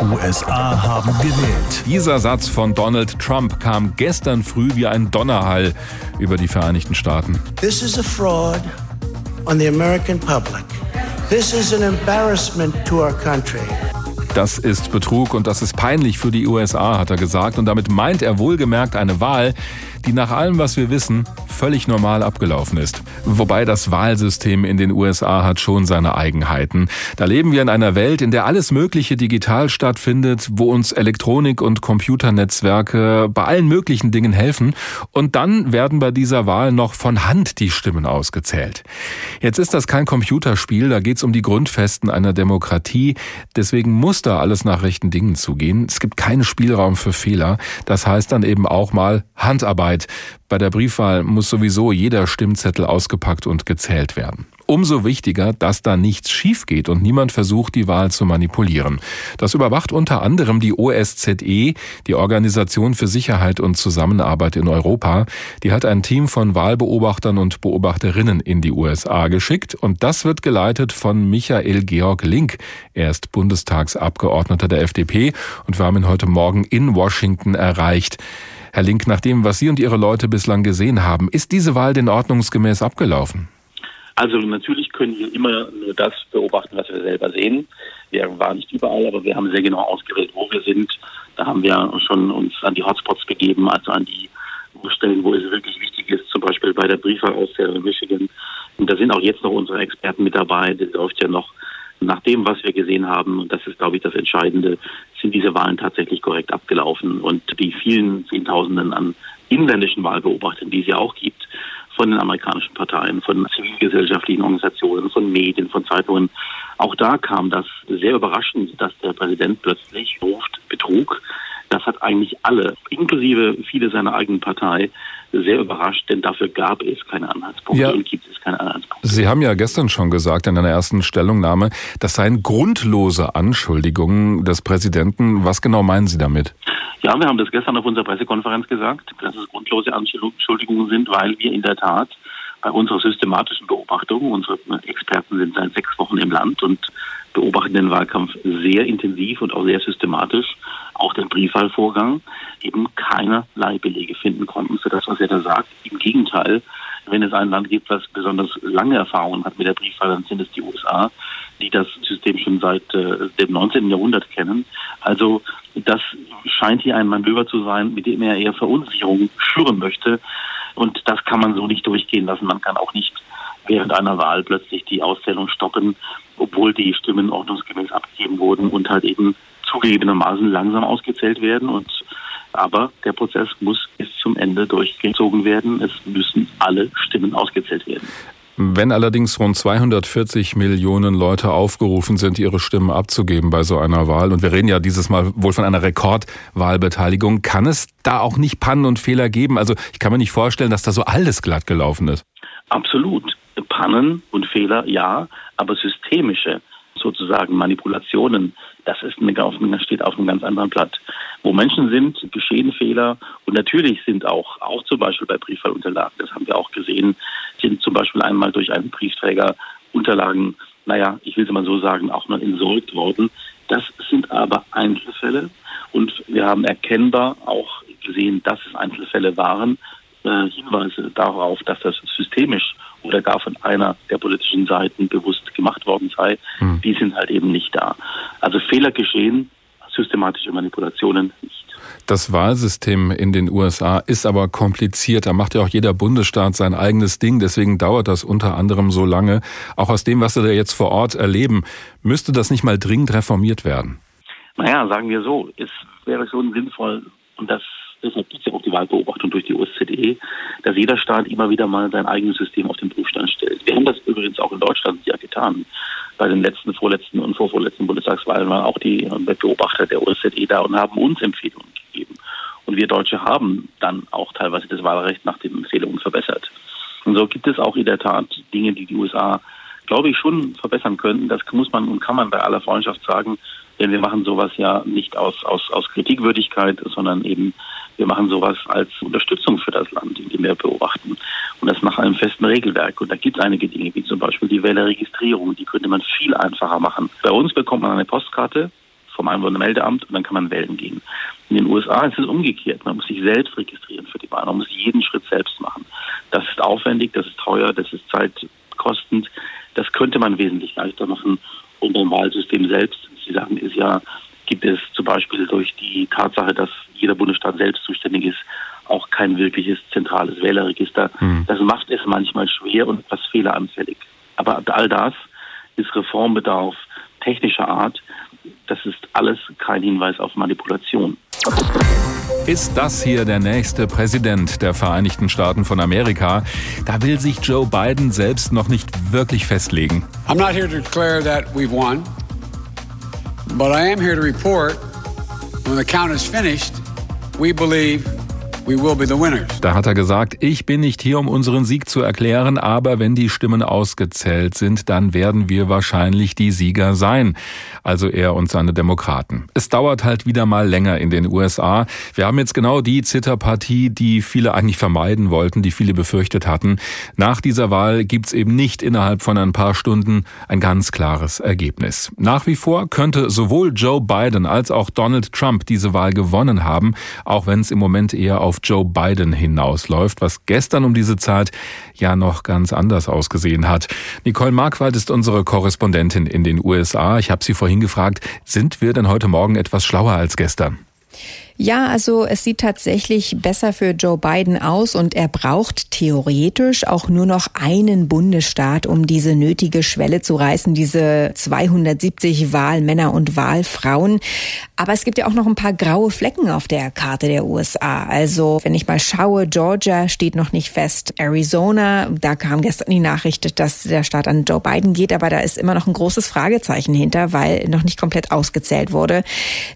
USA haben gewählt. Dieser Satz von Donald Trump kam gestern früh wie ein Donnerhall über die Vereinigten Staaten. This is a fraud on the American public. This is an embarrassment to our country. Das ist Betrug und das ist peinlich für die USA, hat er gesagt. Und damit meint er wohlgemerkt eine Wahl, die nach allem, was wir wissen, völlig normal abgelaufen ist. Wobei das Wahlsystem in den USA hat schon seine Eigenheiten. Da leben wir in einer Welt, in der alles Mögliche digital stattfindet, wo uns Elektronik und Computernetzwerke bei allen möglichen Dingen helfen. Und dann werden bei dieser Wahl noch von Hand die Stimmen ausgezählt. Jetzt ist das kein Computerspiel, da geht es um die Grundfesten einer Demokratie. Deswegen muss da alles nach rechten Dingen zugehen. Es gibt keinen Spielraum für Fehler. Das heißt dann eben auch mal Handarbeit. Bei der Briefwahl muss sowieso jeder Stimmzettel ausgepackt und gezählt werden. Umso wichtiger, dass da nichts schief geht und niemand versucht, die Wahl zu manipulieren. Das überwacht unter anderem die OSZE, die Organisation für Sicherheit und Zusammenarbeit in Europa. Die hat ein Team von Wahlbeobachtern und Beobachterinnen in die USA geschickt und das wird geleitet von Michael Georg Link. Er ist Bundestagsabgeordneter der FDP und wir haben ihn heute Morgen in Washington erreicht. Herr Link, nach dem, was Sie und Ihre Leute bislang gesehen haben, ist diese Wahl denn ordnungsgemäß abgelaufen? Also natürlich können wir immer nur das beobachten, was wir selber sehen. Wir waren nicht überall, aber wir haben sehr genau ausgewählt, wo wir sind. Da haben wir schon uns an die Hotspots begeben, also an die Stellen, wo es wirklich wichtig ist, zum Beispiel bei der Briefwahlauszählung in Michigan. Und da sind auch jetzt noch unsere Experten mit dabei. Das läuft ja noch nach dem, was wir gesehen haben, und das ist, glaube ich, das Entscheidende, sind diese Wahlen tatsächlich korrekt abgelaufen. Und die vielen Zehntausenden an inländischen Wahlbeobachtern, die es ja auch gibt, von den amerikanischen Parteien, von zivilgesellschaftlichen Organisationen, von Medien, von Zeitungen. Auch da kam das sehr überraschend, dass der Präsident plötzlich ruft Betrug. Das hat eigentlich alle, inklusive viele seiner eigenen Partei, sehr überrascht, denn dafür gab es keine Anhaltspunkte ja. und gibt es keine Anhaltspunkte. Sie haben ja gestern schon gesagt in einer ersten Stellungnahme, das seien grundlose Anschuldigungen des Präsidenten. Was genau meinen Sie damit? Ja, wir haben das gestern auf unserer Pressekonferenz gesagt, dass es grundlose Anschuldigungen sind, weil wir in der Tat bei unserer systematischen Beobachtung, unsere Experten sind seit sechs Wochen im Land und beobachten den Wahlkampf sehr intensiv und auch sehr systematisch, auch den Briefwahlvorgang, eben keinerlei Belege finden konnten für das, was er da sagt. Im Gegenteil, wenn es ein Land gibt, was besonders lange Erfahrungen hat mit der Briefwahl, dann sind es die USA, die das System schon seit äh, dem 19. Jahrhundert kennen. Also das scheint hier ein Manöver zu sein, mit dem er eher Verunsicherung schüren möchte. Und das kann man so nicht durchgehen lassen. Man kann auch nicht während einer Wahl plötzlich die Auszählung stoppen, obwohl die Stimmen ordnungsgemäß abgegeben wurden und halt eben zugegebenermaßen langsam ausgezählt werden. Und aber der Prozess muss bis zum Ende durchgezogen werden. Es müssen alle Stimmen ausgezählt werden. Wenn allerdings rund 240 Millionen Leute aufgerufen sind, ihre Stimmen abzugeben bei so einer Wahl, und wir reden ja dieses Mal wohl von einer Rekordwahlbeteiligung, kann es da auch nicht Pannen und Fehler geben? Also ich kann mir nicht vorstellen, dass da so alles glatt gelaufen ist. Absolut. Pannen und Fehler, ja, aber systemische sozusagen Manipulationen, das ist eine, steht auf einem ganz anderen Blatt. Wo Menschen sind, geschehen Fehler und natürlich sind auch, auch zum Beispiel bei Briefwahlunterlagen, das haben wir auch gesehen, sind zum Beispiel einmal durch einen Briefträger Unterlagen, naja, ich will es mal so sagen, auch mal entsorgt worden. Das sind aber Einzelfälle und wir haben erkennbar auch gesehen, dass es Einzelfälle waren, äh, Hinweise darauf, dass das systemisch oder gar von einer der politischen Seiten bewusst gemacht worden sei, hm. die sind halt eben nicht da. Also Fehler geschehen, systematische Manipulationen nicht. Das Wahlsystem in den USA ist aber kompliziert. Da macht ja auch jeder Bundesstaat sein eigenes Ding. Deswegen dauert das unter anderem so lange. Auch aus dem, was Sie da jetzt vor Ort erleben, müsste das nicht mal dringend reformiert werden? Naja, sagen wir so, es wäre schon sinnvoll, und das deshalb gibt es ja auch die Wahlbeobachtung durch die OSZE, dass jeder Staat immer wieder mal sein eigenes System auf den Prüfstand stellt. Wir haben das übrigens auch in Deutschland ja getan. Bei den letzten, vorletzten und vorvorletzten Bundestagswahlen waren auch die Beobachter der OSZE da und haben uns Empfehlungen gegeben. Und wir Deutsche haben dann auch teilweise das Wahlrecht nach den Empfehlungen verbessert. Und so gibt es auch in der Tat Dinge, die die USA, glaube ich, schon verbessern könnten. Das muss man und kann man bei aller Freundschaft sagen. Denn wir machen sowas ja nicht aus, aus, aus Kritikwürdigkeit, sondern eben wir machen sowas als Unterstützung für das Land, indem wir beobachten. Und das nach einem festen Regelwerk. Und da gibt es einige Dinge, wie zum Beispiel die Wählerregistrierung. Die könnte man viel einfacher machen. Bei uns bekommt man eine Postkarte vom Einwohnermeldeamt und dann kann man wählen gehen. In den USA ist es umgekehrt. Man muss sich selbst registrieren für die Wahl. Man muss jeden Schritt selbst machen. Das ist aufwendig, das ist teuer, das ist zeitkostend. Das könnte man wesentlich leichter machen unter dem Wahlsystem selbst. Sie sagen, ist ja, gibt es zum Beispiel durch die Tatsache, dass jeder Bundesstaat selbst zuständig ist, auch kein wirkliches zentrales Wählerregister. Mhm. Das macht es manchmal schwer und etwas fehleranfällig. Aber all das ist Reformbedarf technischer Art. Das ist alles kein Hinweis auf Manipulation. Ist das hier der nächste Präsident der Vereinigten Staaten von Amerika? Da will sich Joe Biden selbst noch nicht wirklich festlegen. I'm not here to declare that we've won, but I am here to report when the count is finished, we believe da hat er gesagt, ich bin nicht hier, um unseren Sieg zu erklären, aber wenn die Stimmen ausgezählt sind, dann werden wir wahrscheinlich die Sieger sein. Also er und seine Demokraten. Es dauert halt wieder mal länger in den USA. Wir haben jetzt genau die Zitterpartie, die viele eigentlich vermeiden wollten, die viele befürchtet hatten. Nach dieser Wahl gibt's eben nicht innerhalb von ein paar Stunden ein ganz klares Ergebnis. Nach wie vor könnte sowohl Joe Biden als auch Donald Trump diese Wahl gewonnen haben, auch wenn es im Moment eher auf Joe Biden hinausläuft, was gestern um diese Zeit ja noch ganz anders ausgesehen hat. Nicole Markwald ist unsere Korrespondentin in den USA. Ich habe sie vorhin gefragt, sind wir denn heute Morgen etwas schlauer als gestern? Ja, also es sieht tatsächlich besser für Joe Biden aus und er braucht theoretisch auch nur noch einen Bundesstaat, um diese nötige Schwelle zu reißen, diese 270 Wahlmänner und Wahlfrauen. Aber es gibt ja auch noch ein paar graue Flecken auf der Karte der USA. Also wenn ich mal schaue, Georgia steht noch nicht fest, Arizona, da kam gestern die Nachricht, dass der Staat an Joe Biden geht, aber da ist immer noch ein großes Fragezeichen hinter, weil noch nicht komplett ausgezählt wurde.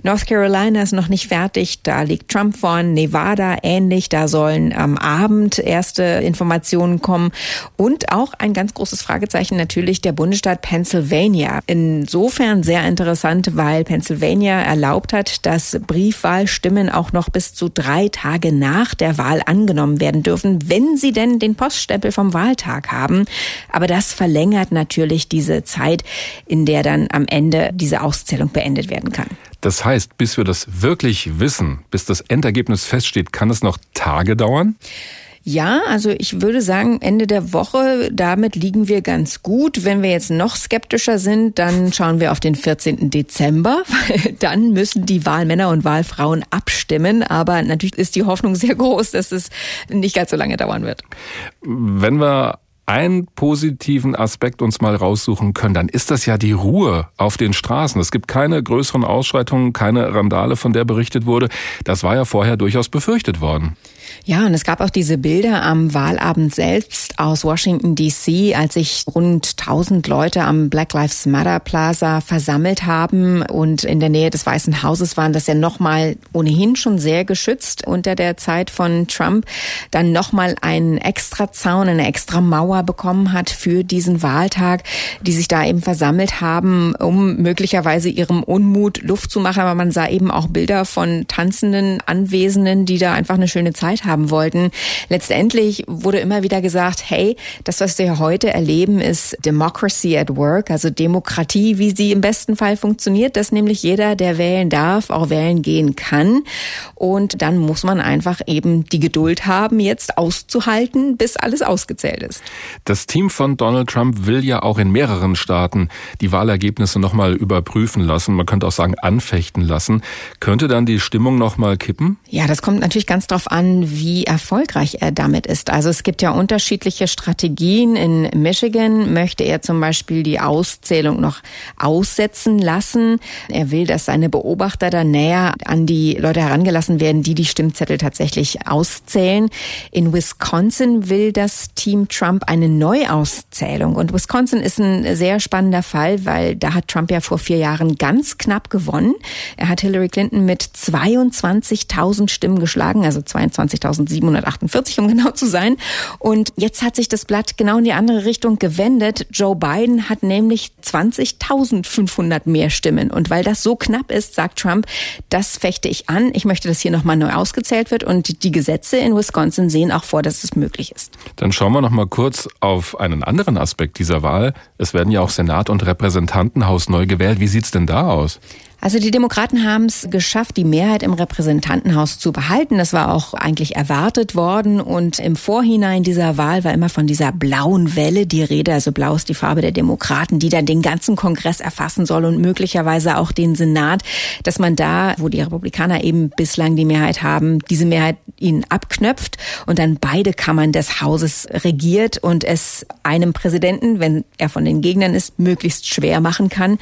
North Carolina ist noch nicht fertig. Da liegt Trump vorn, Nevada ähnlich. Da sollen am Abend erste Informationen kommen. Und auch ein ganz großes Fragezeichen natürlich der Bundesstaat Pennsylvania. Insofern sehr interessant, weil Pennsylvania erlaubt hat, dass Briefwahlstimmen auch noch bis zu drei Tage nach der Wahl angenommen werden dürfen, wenn sie denn den Poststempel vom Wahltag haben. Aber das verlängert natürlich diese Zeit, in der dann am Ende diese Auszählung beendet werden kann. Das heißt, bis wir das wirklich wissen, bis das Endergebnis feststeht, kann es noch Tage dauern? Ja, also ich würde sagen, Ende der Woche, damit liegen wir ganz gut. Wenn wir jetzt noch skeptischer sind, dann schauen wir auf den 14. Dezember, dann müssen die Wahlmänner und Wahlfrauen abstimmen. Aber natürlich ist die Hoffnung sehr groß, dass es nicht ganz so lange dauern wird. Wenn wir einen positiven Aspekt uns mal raussuchen können, dann ist das ja die Ruhe auf den Straßen. Es gibt keine größeren Ausschreitungen, keine Randale, von der berichtet wurde. Das war ja vorher durchaus befürchtet worden. Ja, und es gab auch diese Bilder am Wahlabend selbst aus Washington DC, als sich rund 1000 Leute am Black Lives Matter Plaza versammelt haben und in der Nähe des Weißen Hauses waren. Das ja nochmal ohnehin schon sehr geschützt unter der Zeit von Trump. Dann nochmal einen extra Zaun, eine extra Mauer bekommen hat für diesen Wahltag, die sich da eben versammelt haben, um möglicherweise ihrem Unmut Luft zu machen. Aber man sah eben auch Bilder von tanzenden Anwesenden, die da einfach eine schöne Zeit haben haben wollten. Letztendlich wurde immer wieder gesagt, hey, das, was wir heute erleben, ist Democracy at Work, also Demokratie, wie sie im besten Fall funktioniert, dass nämlich jeder, der wählen darf, auch wählen gehen kann. Und dann muss man einfach eben die Geduld haben, jetzt auszuhalten, bis alles ausgezählt ist. Das Team von Donald Trump will ja auch in mehreren Staaten die Wahlergebnisse nochmal überprüfen lassen. Man könnte auch sagen, anfechten lassen. Könnte dann die Stimmung nochmal kippen? Ja, das kommt natürlich ganz drauf an, wie erfolgreich er damit ist. Also es gibt ja unterschiedliche Strategien. In Michigan möchte er zum Beispiel die Auszählung noch aussetzen lassen. Er will, dass seine Beobachter da näher an die Leute herangelassen werden, die die Stimmzettel tatsächlich auszählen. In Wisconsin will das Team Trump eine Neuauszählung. Und Wisconsin ist ein sehr spannender Fall, weil da hat Trump ja vor vier Jahren ganz knapp gewonnen. Er hat Hillary Clinton mit 22.000 Stimmen geschlagen, also 22.000 2748, um genau zu sein. Und jetzt hat sich das Blatt genau in die andere Richtung gewendet. Joe Biden hat nämlich 20.500 mehr Stimmen. Und weil das so knapp ist, sagt Trump, das fechte ich an. Ich möchte, dass hier nochmal neu ausgezählt wird. Und die Gesetze in Wisconsin sehen auch vor, dass es möglich ist. Dann schauen wir noch mal kurz auf einen anderen Aspekt dieser Wahl. Es werden ja auch Senat und Repräsentantenhaus neu gewählt. Wie sieht's denn da aus? Also die Demokraten haben es geschafft, die Mehrheit im Repräsentantenhaus zu behalten. Das war auch eigentlich erwartet worden. Und im Vorhinein dieser Wahl war immer von dieser blauen Welle die Rede. Also blau ist die Farbe der Demokraten, die dann den ganzen Kongress erfassen soll und möglicherweise auch den Senat, dass man da, wo die Republikaner eben bislang die Mehrheit haben, diese Mehrheit ihnen abknöpft und dann beide Kammern des Hauses regiert und es einem Präsidenten, wenn er von den Gegnern ist, möglichst schwer machen kann. Mhm.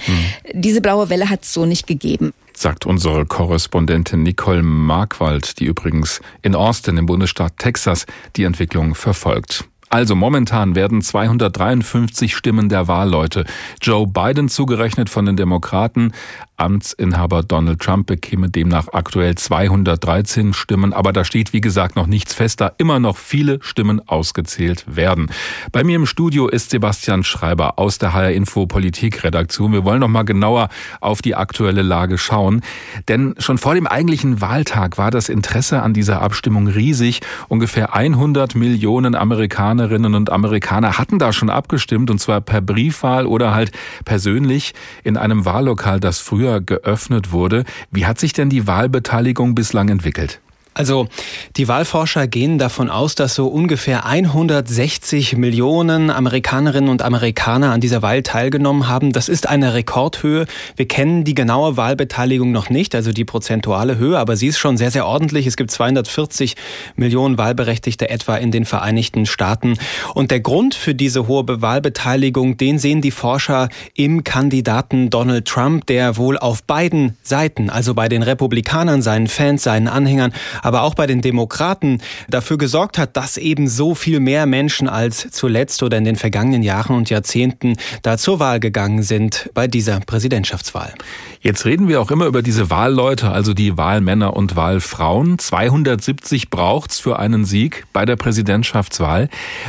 Diese blaue Welle hat es so nicht gegeben sagt unsere Korrespondentin Nicole Markwald, die übrigens in Austin im Bundesstaat Texas die Entwicklung verfolgt. Also momentan werden 253 Stimmen der Wahlleute Joe Biden zugerechnet von den Demokraten. Amtsinhaber Donald Trump bekäme demnach aktuell 213 Stimmen, aber da steht wie gesagt noch nichts fest, da immer noch viele Stimmen ausgezählt werden. Bei mir im Studio ist Sebastian Schreiber aus der HR Info Politikredaktion. Wir wollen noch mal genauer auf die aktuelle Lage schauen, denn schon vor dem eigentlichen Wahltag war das Interesse an dieser Abstimmung riesig. Ungefähr 100 Millionen Amerikaner Amerikanerinnen und Amerikaner hatten da schon abgestimmt und zwar per Briefwahl oder halt persönlich in einem Wahllokal, das früher geöffnet wurde. Wie hat sich denn die Wahlbeteiligung bislang entwickelt? Also die Wahlforscher gehen davon aus, dass so ungefähr 160 Millionen Amerikanerinnen und Amerikaner an dieser Wahl teilgenommen haben. Das ist eine Rekordhöhe. Wir kennen die genaue Wahlbeteiligung noch nicht, also die prozentuale Höhe, aber sie ist schon sehr, sehr ordentlich. Es gibt 240 Millionen Wahlberechtigte etwa in den Vereinigten Staaten. Und der Grund für diese hohe Wahlbeteiligung, den sehen die Forscher im Kandidaten Donald Trump, der wohl auf beiden Seiten, also bei den Republikanern, seinen Fans, seinen Anhängern, aber auch bei den Demokraten dafür gesorgt hat, dass eben so viel mehr Menschen als zuletzt oder in den vergangenen Jahren und Jahrzehnten da zur Wahl gegangen sind bei dieser Präsidentschaftswahl. Jetzt reden wir auch immer über diese Wahlleute, also die Wahlmänner und Wahlfrauen. 270 braucht's für einen Sieg bei der Präsidentschaftswahl.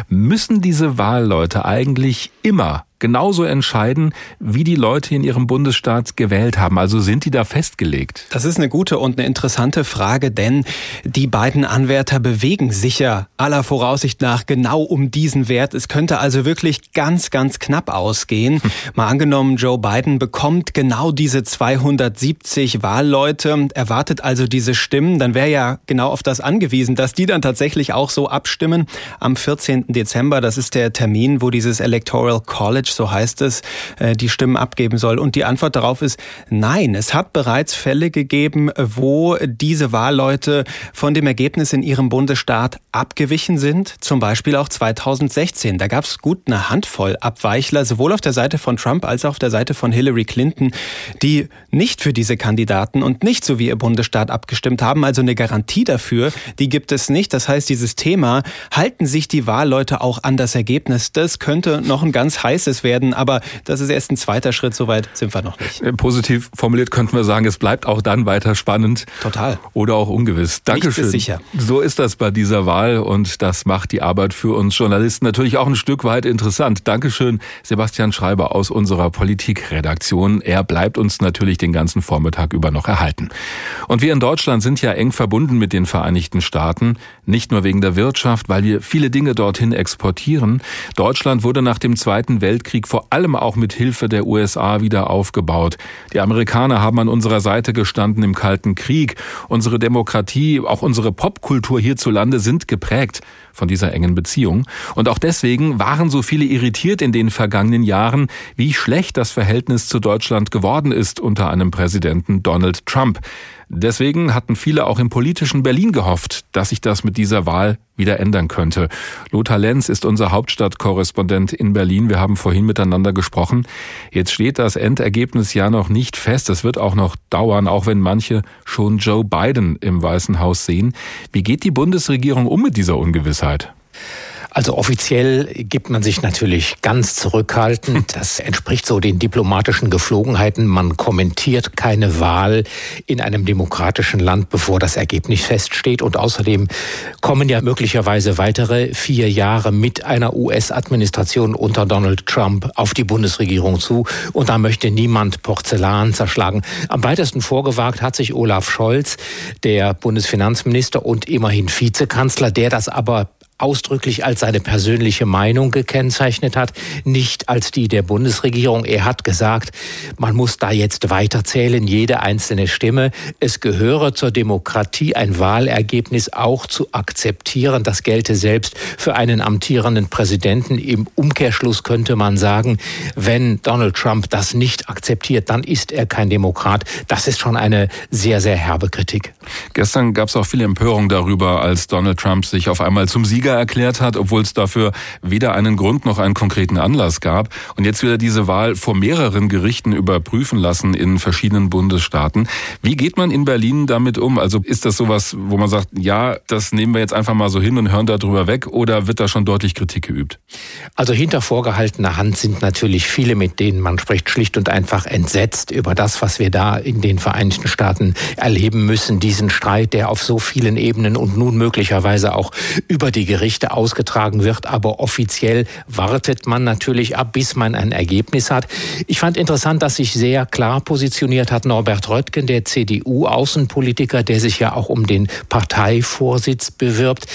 Müssen diese Wahlleute eigentlich immer genauso entscheiden, wie die Leute in ihrem Bundesstaat gewählt haben? Also sind die da festgelegt? Das ist eine gute und eine interessante Frage, denn die beiden Anwärter bewegen sich ja aller Voraussicht nach genau um diesen Wert. Es könnte also wirklich ganz, ganz knapp ausgehen. Hm. Mal angenommen, Joe Biden bekommt genau diese 270 Wahlleute, erwartet also diese Stimmen, dann wäre ja genau auf das angewiesen, dass die dann tatsächlich auch so abstimmen am 14. Dezember. Das ist der Termin, wo dieses Electoral College so heißt es, äh, die Stimmen abgeben soll. Und die Antwort darauf ist nein. Es hat bereits Fälle gegeben, wo diese Wahlleute von dem Ergebnis in ihrem Bundesstaat abgewichen sind. Zum Beispiel auch 2016. Da gab es gut eine Handvoll Abweichler, sowohl auf der Seite von Trump als auch auf der Seite von Hillary Clinton, die nicht für diese Kandidaten und nicht so wie ihr Bundesstaat abgestimmt haben. Also eine Garantie dafür, die gibt es nicht. Das heißt, dieses Thema, halten sich die Wahlleute auch an das Ergebnis, das könnte noch ein ganz heißes werden. Aber das ist erst ein zweiter Schritt, soweit sind wir noch nicht. Äh, positiv formuliert könnten wir sagen, es bleibt auch dann weiter spannend. Total. Oder auch ungewiss. Dankeschön. Ist sicher. So ist das bei dieser Wahl und das macht die Arbeit für uns Journalisten natürlich auch ein Stück weit interessant. Dankeschön, Sebastian Schreiber aus unserer Politikredaktion. Er bleibt uns natürlich den ganzen Vormittag über noch erhalten. Und wir in Deutschland sind ja eng verbunden mit den Vereinigten Staaten, nicht nur wegen der Wirtschaft, weil wir viele Dinge dorthin exportieren. Deutschland wurde nach dem Zweiten Weltkrieg Weltkrieg vor allem auch mit Hilfe der USA wieder aufgebaut. Die Amerikaner haben an unserer Seite gestanden im Kalten Krieg. Unsere Demokratie, auch unsere Popkultur hierzulande sind geprägt von dieser engen Beziehung. Und auch deswegen waren so viele irritiert in den vergangenen Jahren, wie schlecht das Verhältnis zu Deutschland geworden ist unter einem Präsidenten Donald Trump. Deswegen hatten viele auch im politischen Berlin gehofft, dass sich das mit dieser Wahl wieder ändern könnte. Lothar Lenz ist unser Hauptstadtkorrespondent in Berlin. Wir haben vorhin miteinander gesprochen. Jetzt steht das Endergebnis ja noch nicht fest. Es wird auch noch dauern, auch wenn manche schon Joe Biden im Weißen Haus sehen. Wie geht die Bundesregierung um mit dieser Ungewissheit? Also offiziell gibt man sich natürlich ganz zurückhaltend. Das entspricht so den diplomatischen Geflogenheiten. Man kommentiert keine Wahl in einem demokratischen Land, bevor das Ergebnis feststeht. Und außerdem kommen ja möglicherweise weitere vier Jahre mit einer US-Administration unter Donald Trump auf die Bundesregierung zu. Und da möchte niemand Porzellan zerschlagen. Am weitesten vorgewagt hat sich Olaf Scholz, der Bundesfinanzminister und immerhin Vizekanzler, der das aber ausdrücklich als seine persönliche Meinung gekennzeichnet hat, nicht als die der Bundesregierung. Er hat gesagt, man muss da jetzt weiterzählen, jede einzelne Stimme. Es gehöre zur Demokratie ein Wahlergebnis auch zu akzeptieren. Das gelte selbst für einen amtierenden Präsidenten. Im Umkehrschluss könnte man sagen, wenn Donald Trump das nicht akzeptiert, dann ist er kein Demokrat. Das ist schon eine sehr, sehr herbe Kritik. Gestern gab es auch viel Empörung darüber, als Donald Trump sich auf einmal zum Sieger erklärt hat, obwohl es dafür weder einen Grund noch einen konkreten Anlass gab. Und jetzt will er diese Wahl vor mehreren Gerichten überprüfen lassen in verschiedenen Bundesstaaten. Wie geht man in Berlin damit um? Also ist das sowas, wo man sagt, ja, das nehmen wir jetzt einfach mal so hin und hören darüber weg oder wird da schon deutlich Kritik geübt? Also hinter vorgehaltener Hand sind natürlich viele, mit denen man spricht, schlicht und einfach entsetzt über das, was wir da in den Vereinigten Staaten erleben müssen. Diesen Streit, der auf so vielen Ebenen und nun möglicherweise auch über die Gerichte ausgetragen wird. Aber offiziell wartet man natürlich ab, bis man ein Ergebnis hat. Ich fand interessant, dass sich sehr klar positioniert hat Norbert Röttgen, der CDU-Außenpolitiker, der sich ja auch um den Parteivorsitz bewirbt.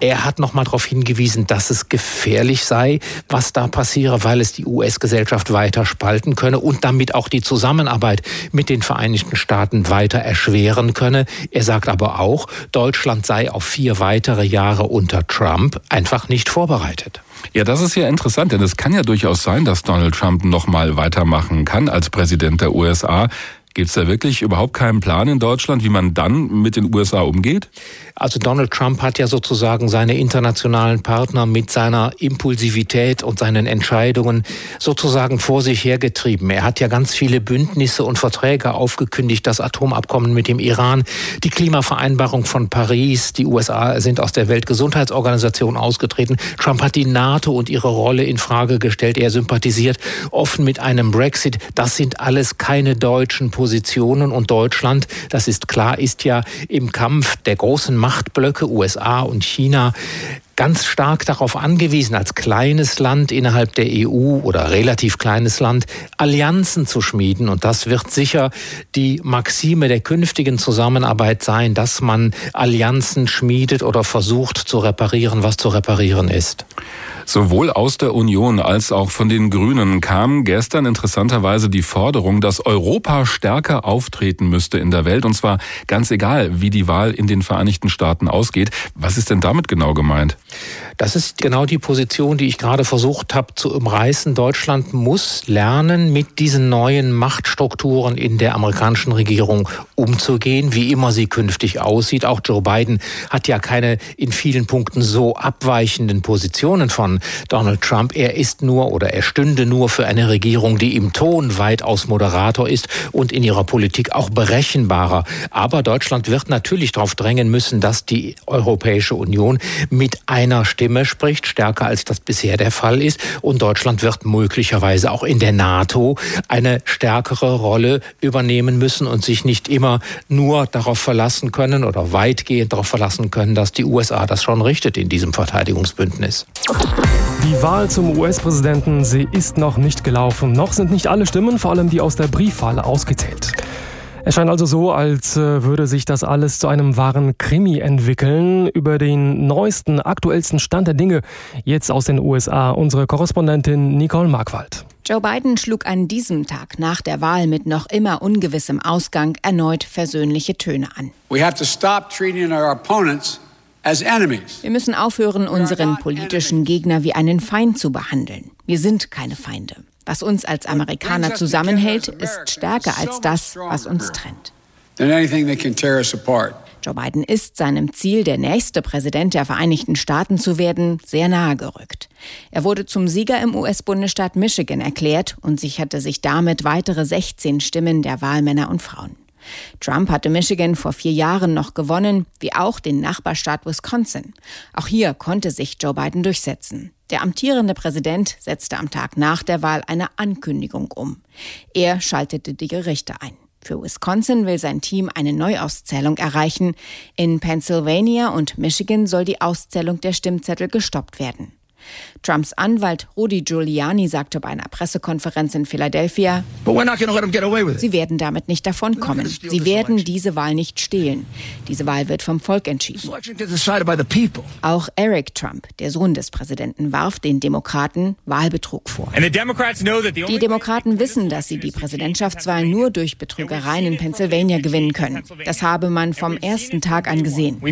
Er hat noch mal darauf hingewiesen, dass es gefährlich sei, was da passiere, weil es die US-Gesellschaft weiter spalten könne und damit auch die Zusammenarbeit mit den Vereinigten Staaten weiter erschweren könne. Er sagt aber auch, Deutschland sei auf vier weitere Jahre unter Trump einfach nicht vorbereitet. Ja, das ist ja interessant, denn es kann ja durchaus sein, dass Donald Trump noch mal weitermachen kann als Präsident der USA. Gibt es da wirklich überhaupt keinen Plan in Deutschland, wie man dann mit den USA umgeht? Also Donald Trump hat ja sozusagen seine internationalen Partner mit seiner Impulsivität und seinen Entscheidungen sozusagen vor sich hergetrieben. Er hat ja ganz viele Bündnisse und Verträge aufgekündigt, das Atomabkommen mit dem Iran, die Klimavereinbarung von Paris, die USA sind aus der Weltgesundheitsorganisation ausgetreten. Trump hat die NATO und ihre Rolle in Frage gestellt. Er sympathisiert offen mit einem Brexit. Das sind alles keine deutschen Positionen und Deutschland, das ist klar, ist ja im Kampf der großen Machtblöcke USA und China ganz stark darauf angewiesen, als kleines Land innerhalb der EU oder relativ kleines Land Allianzen zu schmieden. Und das wird sicher die Maxime der künftigen Zusammenarbeit sein, dass man Allianzen schmiedet oder versucht zu reparieren, was zu reparieren ist. Sowohl aus der Union als auch von den Grünen kam gestern interessanterweise die Forderung, dass Europa stärker auftreten müsste in der Welt. Und zwar ganz egal, wie die Wahl in den Vereinigten Staaten ausgeht. Was ist denn damit genau gemeint? Das ist genau die Position, die ich gerade versucht habe zu umreißen. Deutschland muss lernen, mit diesen neuen Machtstrukturen in der amerikanischen Regierung umzugehen, wie immer sie künftig aussieht. Auch Joe Biden hat ja keine in vielen Punkten so abweichenden Positionen von Donald Trump. Er ist nur oder er stünde nur für eine Regierung, die im Ton weitaus moderator ist und in ihrer Politik auch berechenbarer. Aber Deutschland wird natürlich darauf drängen müssen, dass die Europäische Union mit einer Stimme spricht, stärker als das bisher der Fall ist. Und Deutschland wird möglicherweise auch in der NATO eine stärkere Rolle übernehmen müssen und sich nicht immer nur darauf verlassen können oder weitgehend darauf verlassen können, dass die USA das schon richtet in diesem Verteidigungsbündnis. Die Wahl zum US-Präsidenten, sie ist noch nicht gelaufen. Noch sind nicht alle Stimmen, vor allem die aus der Briefwahl, ausgezählt. Es scheint also so, als äh, würde sich das alles zu einem wahren Krimi entwickeln. Über den neuesten, aktuellsten Stand der Dinge jetzt aus den USA unsere Korrespondentin Nicole Markwald. Joe Biden schlug an diesem Tag nach der Wahl mit noch immer ungewissem Ausgang erneut versöhnliche Töne an. We have to stop treating our opponents wir müssen aufhören, unseren politischen Gegner wie einen Feind zu behandeln. Wir sind keine Feinde. Was uns als Amerikaner zusammenhält, ist stärker als das, was uns trennt. Joe Biden ist seinem Ziel, der nächste Präsident der Vereinigten Staaten zu werden, sehr nahe gerückt. Er wurde zum Sieger im US-Bundesstaat Michigan erklärt und sicherte sich damit weitere 16 Stimmen der Wahlmänner und Frauen. Trump hatte Michigan vor vier Jahren noch gewonnen, wie auch den Nachbarstaat Wisconsin. Auch hier konnte sich Joe Biden durchsetzen. Der amtierende Präsident setzte am Tag nach der Wahl eine Ankündigung um. Er schaltete die Gerichte ein. Für Wisconsin will sein Team eine Neuauszählung erreichen. In Pennsylvania und Michigan soll die Auszählung der Stimmzettel gestoppt werden. Trumps Anwalt Rudy Giuliani sagte bei einer Pressekonferenz in Philadelphia, sie werden damit nicht davonkommen. Sie werden diese Wahl nicht stehlen. Diese Wahl wird vom Volk entschieden. Auch Eric Trump, der Sohn des Präsidenten, warf den Demokraten Wahlbetrug vor. Die Demokraten wissen, dass sie die Präsidentschaftswahl nur durch Betrügereien in Pennsylvania gewinnen können. Das habe man vom ersten Tag an gesehen.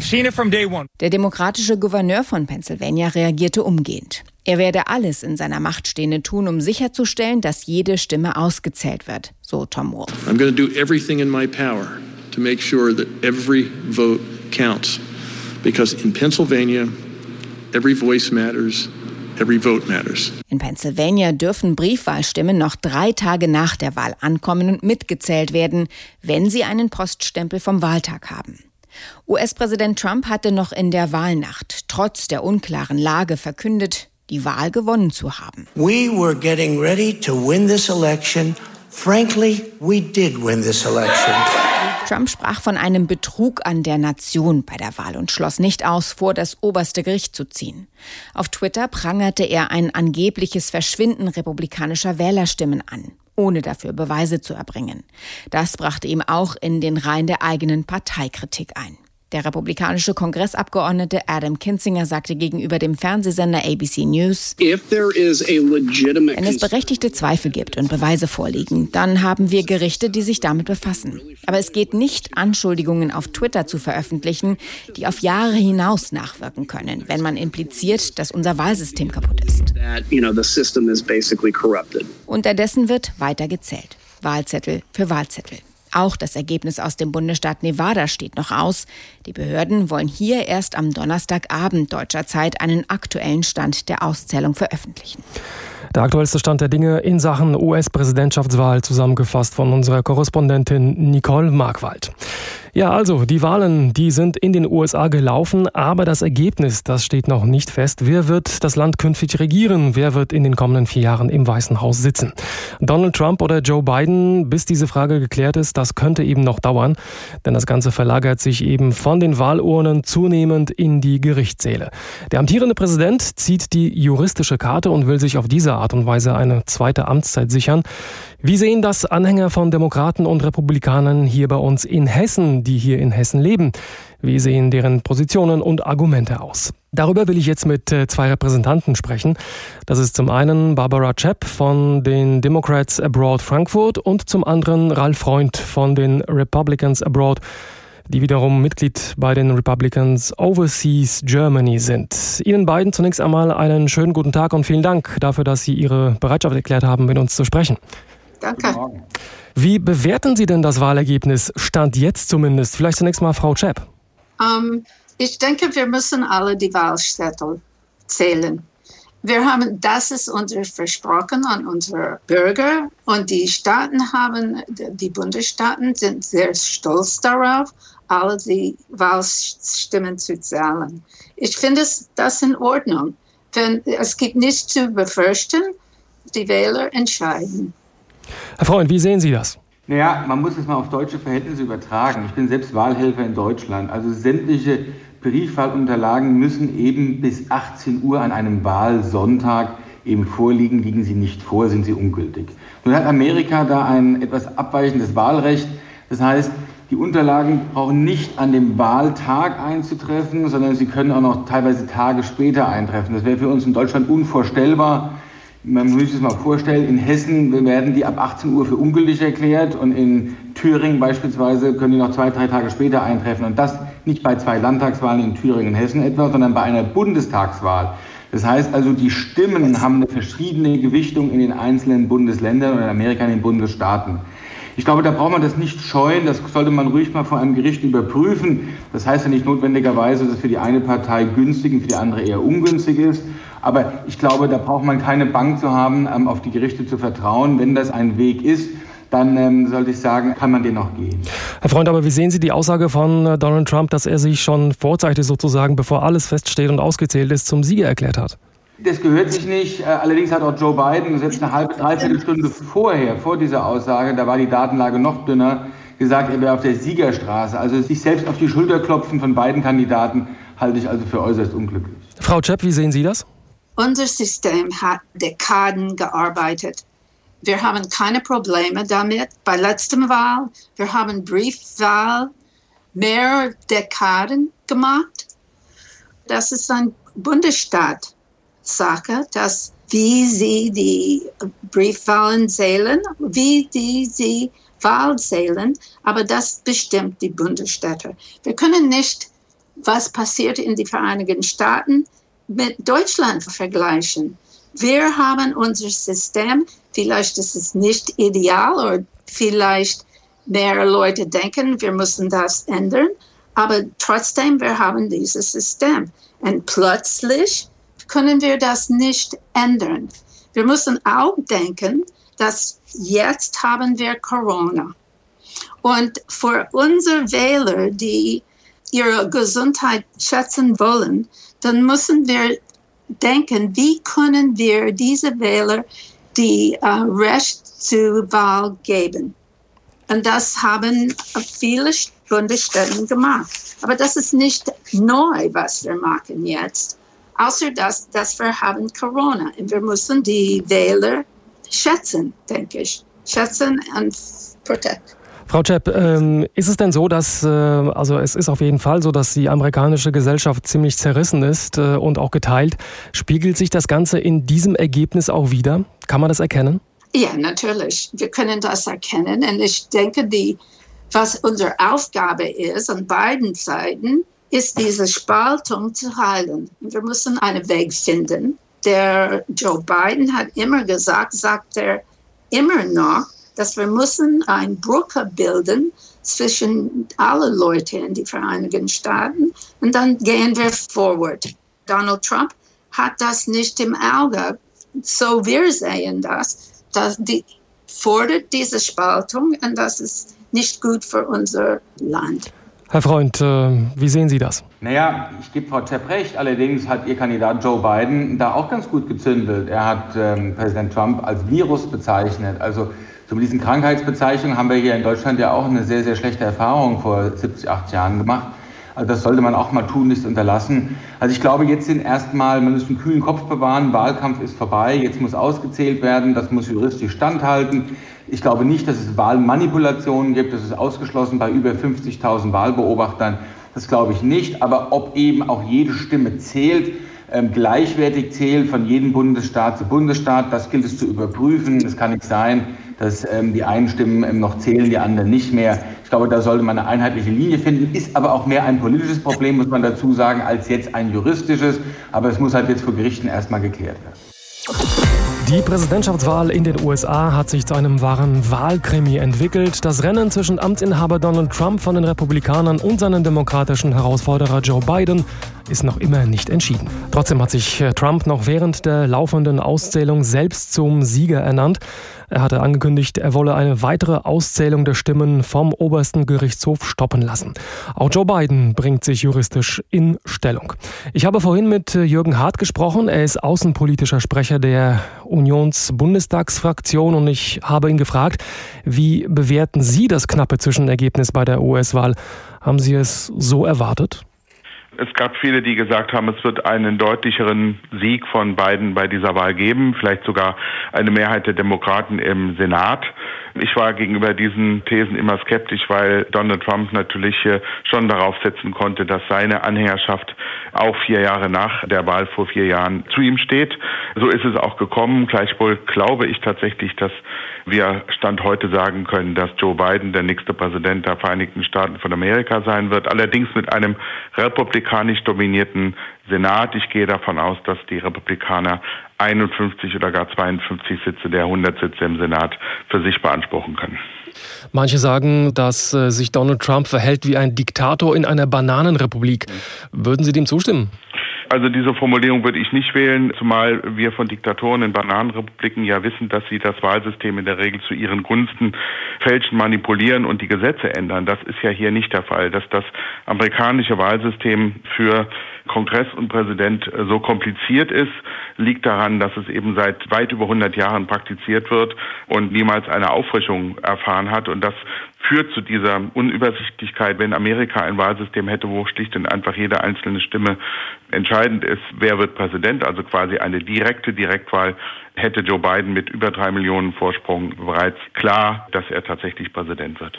Der demokratische Gouverneur von Pennsylvania reagierte umgehend. Er werde alles in seiner Macht Stehende tun, um sicherzustellen, dass jede Stimme ausgezählt wird, so Tom Wolf. I'm going to do everything in my power to make sure that every vote counts. Because in Pennsylvania, every voice matters. Every vote matters. In Pennsylvania dürfen Briefwahlstimmen noch drei Tage nach der Wahl ankommen und mitgezählt werden, wenn sie einen Poststempel vom Wahltag haben. US-Präsident Trump hatte noch in der Wahlnacht trotz der unklaren Lage verkündet, die Wahl gewonnen zu haben. We were getting ready to win this election. Frankly, we did win this election. Trump sprach von einem Betrug an der Nation bei der Wahl und schloss nicht aus, vor das oberste Gericht zu ziehen. Auf Twitter prangerte er ein angebliches Verschwinden republikanischer Wählerstimmen an ohne dafür Beweise zu erbringen. Das brachte ihm auch in den Reihen der eigenen Parteikritik ein. Der republikanische Kongressabgeordnete Adam Kinzinger sagte gegenüber dem Fernsehsender ABC News, wenn es berechtigte Zweifel gibt und Beweise vorliegen, dann haben wir Gerichte, die sich damit befassen. Aber es geht nicht, Anschuldigungen auf Twitter zu veröffentlichen, die auf Jahre hinaus nachwirken können, wenn man impliziert, dass unser Wahlsystem kaputt ist. Unterdessen wird weiter gezählt. Wahlzettel für Wahlzettel. Auch das Ergebnis aus dem Bundesstaat Nevada steht noch aus. Die Behörden wollen hier erst am Donnerstagabend deutscher Zeit einen aktuellen Stand der Auszählung veröffentlichen. Der aktuellste Stand der Dinge in Sachen US-Präsidentschaftswahl zusammengefasst von unserer Korrespondentin Nicole Markwald. Ja, also die Wahlen, die sind in den USA gelaufen, aber das Ergebnis, das steht noch nicht fest. Wer wird das Land künftig regieren? Wer wird in den kommenden vier Jahren im Weißen Haus sitzen? Donald Trump oder Joe Biden, bis diese Frage geklärt ist, das könnte eben noch dauern, denn das Ganze verlagert sich eben von den Wahlurnen zunehmend in die Gerichtssäle. Der amtierende Präsident zieht die juristische Karte und will sich auf diese Art und Weise eine zweite Amtszeit sichern. Wie sehen das Anhänger von Demokraten und Republikanern hier bei uns in Hessen, die hier in Hessen leben? Wie sehen deren Positionen und Argumente aus? Darüber will ich jetzt mit äh, zwei Repräsentanten sprechen. Das ist zum einen Barbara Chapp von den Democrats Abroad Frankfurt und zum anderen Ralf Freund von den Republicans Abroad die wiederum Mitglied bei den Republicans Overseas Germany sind. Ihnen beiden zunächst einmal einen schönen guten Tag und vielen Dank dafür, dass Sie Ihre Bereitschaft erklärt haben, mit uns zu sprechen. Danke. Wie bewerten Sie denn das Wahlergebnis? Stand jetzt zumindest. Vielleicht zunächst mal Frau Chepp. Um, ähm, ich denke, wir müssen alle die Wahlzettel zählen. Wir haben, das ist unser Versprochen an unsere Bürger und die Staaten haben, die Bundesstaaten sind sehr stolz darauf, alle die Wahlstimmen zu zählen. Ich finde das in Ordnung. Denn es gibt nichts zu befürchten, die Wähler entscheiden. Herr Freund, wie sehen Sie das? Naja, man muss es mal auf deutsche Verhältnisse übertragen. Ich bin selbst Wahlhelfer in Deutschland. Also sämtliche Briefwahlunterlagen müssen eben bis 18 Uhr an einem Wahlsonntag eben vorliegen. Liegen sie nicht vor, sind sie ungültig. Nun hat Amerika da ein etwas abweichendes Wahlrecht. Das heißt, die Unterlagen brauchen nicht an dem Wahltag einzutreffen, sondern sie können auch noch teilweise Tage später eintreffen. Das wäre für uns in Deutschland unvorstellbar man muss sich das mal vorstellen, in Hessen werden die ab 18 Uhr für ungültig erklärt und in Thüringen beispielsweise können die noch zwei, drei Tage später eintreffen. Und das nicht bei zwei Landtagswahlen in Thüringen und Hessen etwa, sondern bei einer Bundestagswahl. Das heißt also, die Stimmen haben eine verschiedene Gewichtung in den einzelnen Bundesländern und in Amerika in den Bundesstaaten. Ich glaube, da braucht man das nicht scheuen, das sollte man ruhig mal vor einem Gericht überprüfen. Das heißt ja nicht notwendigerweise, dass es für die eine Partei günstig und für die andere eher ungünstig ist. Aber ich glaube, da braucht man keine Bank zu haben, ähm, auf die Gerichte zu vertrauen. Wenn das ein Weg ist, dann ähm, sollte ich sagen, kann man den noch gehen. Herr Freund, aber wie sehen Sie die Aussage von äh, Donald Trump, dass er sich schon vorzeitig sozusagen, bevor alles feststeht und ausgezählt ist, zum Sieger erklärt hat? Das gehört sich nicht. Äh, allerdings hat auch Joe Biden selbst eine halbe, dreiviertel Stunde vorher, vor dieser Aussage, da war die Datenlage noch dünner, gesagt, er wäre auf der Siegerstraße. Also sich selbst auf die Schulter klopfen von beiden Kandidaten halte ich also für äußerst unglücklich. Frau Chepp, wie sehen Sie das? Unser System hat Dekaden gearbeitet. Wir haben keine Probleme damit. Bei letztem Wahl, wir haben Briefwahl mehr Dekaden gemacht. Das ist ein Bundesstaat-Sache, dass wie sie die Briefwahlen zählen, wie die sie Wahl zählen, aber das bestimmt die Bundesstädte. Wir können nicht, was passiert in den Vereinigten Staaten, mit Deutschland vergleichen. Wir haben unser System, vielleicht ist es nicht ideal oder vielleicht mehr Leute denken, wir müssen das ändern, aber trotzdem, wir haben dieses System. Und plötzlich können wir das nicht ändern. Wir müssen auch denken, dass jetzt haben wir Corona. Und für unsere Wähler, die ihre Gesundheit schätzen wollen, dann müssen wir denken, wie können wir diese Wähler die äh, Recht zur Wahl geben. Und das haben viele Bundesstaaten gemacht. Aber das ist nicht neu, was wir machen jetzt. Außer dass, dass wir haben Corona und wir müssen die Wähler schätzen, denke ich. Schätzen und protect. Frau Chepp, ähm, ist es denn so, dass, äh, also es ist auf jeden Fall so, dass die amerikanische Gesellschaft ziemlich zerrissen ist äh, und auch geteilt. Spiegelt sich das Ganze in diesem Ergebnis auch wieder? Kann man das erkennen? Ja, natürlich. Wir können das erkennen. Und ich denke, die, was unsere Aufgabe ist an beiden Seiten, ist diese Spaltung zu heilen. Wir müssen einen Weg finden. Der Joe Biden hat immer gesagt, sagt er immer noch, dass wir müssen eine Brücke bilden zwischen allen Leuten in den Vereinigten Staaten und dann gehen wir forward. Donald Trump hat das nicht im Auge. So wir sehen das, dass die fordert diese Spaltung und das ist nicht gut für unser Land. Herr Freund, äh, wie sehen Sie das? Naja, ich gebe Frau Zepp recht. Allerdings hat Ihr Kandidat Joe Biden da auch ganz gut gezündelt. Er hat ähm, Präsident Trump als Virus bezeichnet. Also so mit diesen Krankheitsbezeichnungen haben wir hier in Deutschland ja auch eine sehr, sehr schlechte Erfahrung vor 70, 80 Jahren gemacht. Also das sollte man auch mal tun, nicht unterlassen. Also ich glaube, jetzt sind erstmal, man muss einen kühlen Kopf bewahren, Wahlkampf ist vorbei, jetzt muss ausgezählt werden, das muss juristisch standhalten. Ich glaube nicht, dass es Wahlmanipulationen gibt, das ist ausgeschlossen bei über 50.000 Wahlbeobachtern. Das glaube ich nicht, aber ob eben auch jede Stimme zählt, gleichwertig zählt von jedem Bundesstaat zu Bundesstaat, das gilt es zu überprüfen. Es kann nicht sein, dass ähm, die einen Stimmen ähm, noch zählen, die anderen nicht mehr. Ich glaube, da sollte man eine einheitliche Linie finden. Ist aber auch mehr ein politisches Problem, muss man dazu sagen, als jetzt ein juristisches. Aber es muss halt jetzt vor Gerichten erstmal geklärt werden. Die Präsidentschaftswahl in den USA hat sich zu einem wahren Wahlkrimi entwickelt. Das Rennen zwischen Amtsinhaber Donald Trump von den Republikanern und seinem demokratischen Herausforderer Joe Biden ist noch immer nicht entschieden. Trotzdem hat sich äh, Trump noch während der laufenden Auszählung selbst zum Sieger ernannt. Er hatte angekündigt, er wolle eine weitere Auszählung der Stimmen vom obersten Gerichtshof stoppen lassen. Auch Joe Biden bringt sich juristisch in Stellung. Ich habe vorhin mit äh, Jürgen Hart gesprochen. Er ist außenpolitischer Sprecher der Unions-Bundestagsfraktion und ich habe ihn gefragt, wie bewerten Sie das knappe Zwischenergebnis bei der US-Wahl? Haben Sie es so erwartet? Es gab viele, die gesagt haben, es wird einen deutlicheren Sieg von Biden bei dieser Wahl geben, vielleicht sogar eine Mehrheit der Demokraten im Senat. Ich war gegenüber diesen Thesen immer skeptisch, weil Donald Trump natürlich schon darauf setzen konnte, dass seine Anhängerschaft auch vier Jahre nach der Wahl vor vier Jahren zu ihm steht. So ist es auch gekommen. Gleichwohl glaube ich tatsächlich, dass wir Stand heute sagen können, dass Joe Biden der nächste Präsident der Vereinigten Staaten von Amerika sein wird. Allerdings mit einem republikanisch dominierten Senat. Ich gehe davon aus, dass die Republikaner 51 oder gar 52 Sitze der 100 Sitze im Senat für sich beanspruchen können. Manche sagen, dass äh, sich Donald Trump verhält wie ein Diktator in einer Bananenrepublik. Würden Sie dem zustimmen? Also diese Formulierung würde ich nicht wählen, zumal wir von Diktatoren in Bananenrepubliken ja wissen, dass sie das Wahlsystem in der Regel zu ihren Gunsten fälschen, manipulieren und die Gesetze ändern. Das ist ja hier nicht der Fall. Dass das amerikanische Wahlsystem für Kongress und Präsident äh, so kompliziert ist, liegt daran, dass es eben seit weit über 100 Jahren praktiziert wird und niemals eine Auffrischung erfahren hat. Und das führt zu dieser Unübersichtlichkeit, wenn Amerika ein Wahlsystem hätte, wo schlicht und einfach jede einzelne Stimme entscheidend ist, wer wird Präsident, also quasi eine direkte Direktwahl, hätte Joe Biden mit über drei Millionen Vorsprung bereits klar, dass er tatsächlich Präsident wird.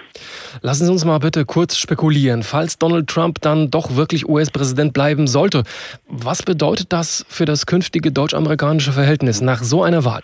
Lassen Sie uns mal bitte kurz spekulieren. Falls Donald Trump dann doch wirklich US-Präsident bleiben sollte, was bedeutet das für das künftige deutsch-amerikanische Verhältnis nach so einer Wahl?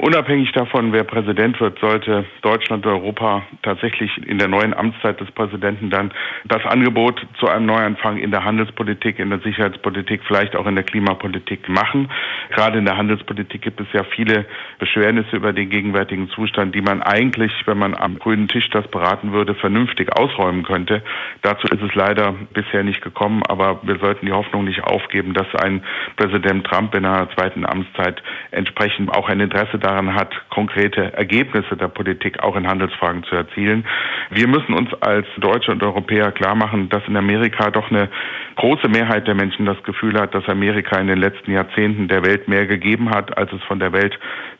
Unabhängig davon, wer Präsident wird, sollte Deutschland und Europa tatsächlich in der neuen Amtszeit des Präsidenten dann das Angebot zu einem Neuanfang in der Handelspolitik, in der Sicherheitspolitik, vielleicht auch in der Klimapolitik machen. Gerade in der Handelspolitik gibt es ja viele Beschwernisse über den gegenwärtigen Zustand, die man eigentlich, wenn man am grünen Tisch das beraten würde, vernünftig ausräumen könnte. Dazu ist es leider bisher nicht gekommen, aber wir sollten die Hoffnung nicht aufgeben, dass ein Präsident Trump in einer zweiten Amtszeit entsprechend auch ein Interesse daran daran hat, konkrete Ergebnisse der Politik auch in Handelsfragen zu erzielen. Wir müssen uns als Deutsche und Europäer klar machen, dass in Amerika doch eine große Mehrheit der Menschen das Gefühl hat, dass Amerika in den letzten Jahrzehnten der Welt mehr gegeben hat, als es von der Welt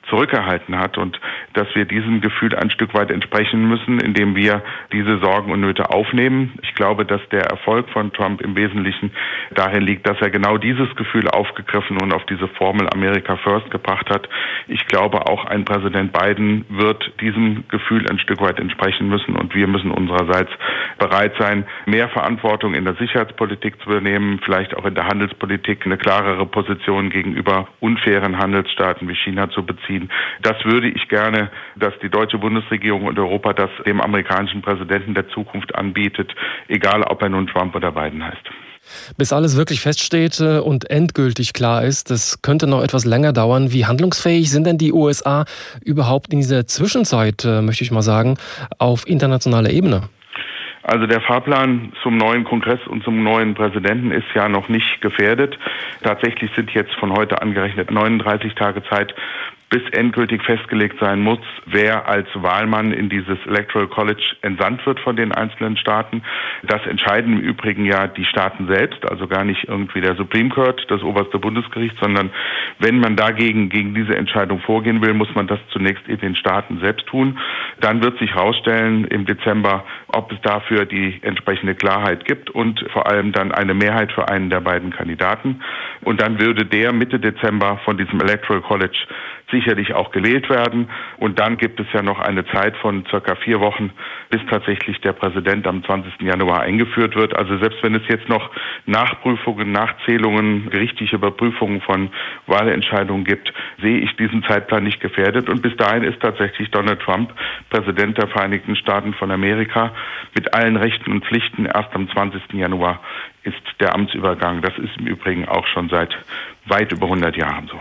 zurückgehalten hat und dass wir diesem Gefühl ein Stück weit entsprechen müssen, indem wir diese Sorgen und Nöte aufnehmen. Ich glaube, dass der Erfolg von Trump im Wesentlichen darin liegt, dass er genau dieses Gefühl aufgegriffen und auf diese Formel America First gebracht hat. Ich glaube, auch ein Präsident Biden wird diesem Gefühl ein Stück weit entsprechen müssen und wir müssen unsererseits bereit sein, mehr Verantwortung in der Sicherheitspolitik zu übernehmen, vielleicht auch in der Handelspolitik eine klarere Position gegenüber unfairen Handelsstaaten wie China zu beziehen ziehen. Das würde ich gerne, dass die deutsche Bundesregierung und Europa das dem amerikanischen Präsidenten der Zukunft anbietet, egal ob er nun Trump oder Biden heißt. Bis alles wirklich feststeht äh, und endgültig klar ist, das könnte noch etwas länger dauern. Wie handlungsfähig sind denn die USA überhaupt in dieser Zwischenzeit, äh, möchte ich mal sagen, auf internationaler Ebene? Also der Fahrplan zum neuen Kongress und zum neuen Präsidenten ist ja noch nicht gefährdet. Tatsächlich sind jetzt von heute angerechnet 39 Tage Zeit, bis endgültig festgelegt sein muss, wer als Wahlmann in dieses Electoral College entsandt wird von den einzelnen Staaten. Das entscheiden im Übrigen ja die Staaten selbst, also gar nicht irgendwie der Supreme Court, das oberste Bundesgericht, sondern wenn man dagegen gegen diese Entscheidung vorgehen will, muss man das zunächst in den Staaten selbst tun. Dann wird sich herausstellen im Dezember, ob es dafür die entsprechende Klarheit gibt und vor allem dann eine Mehrheit für einen der beiden Kandidaten. Und dann würde der Mitte Dezember von diesem Electoral College sicherlich auch gewählt werden. Und dann gibt es ja noch eine Zeit von circa vier Wochen, bis tatsächlich der Präsident am 20. Januar eingeführt wird. Also selbst wenn es jetzt noch Nachprüfungen, Nachzählungen, gerichtliche Überprüfungen von Wahlentscheidungen gibt, sehe ich diesen Zeitplan nicht gefährdet. Und bis dahin ist tatsächlich Donald Trump Präsident der Vereinigten Staaten von Amerika mit allen Rechten und Pflichten. Erst am 20. Januar ist der Amtsübergang. Das ist im Übrigen auch schon seit weit über 100 Jahren so.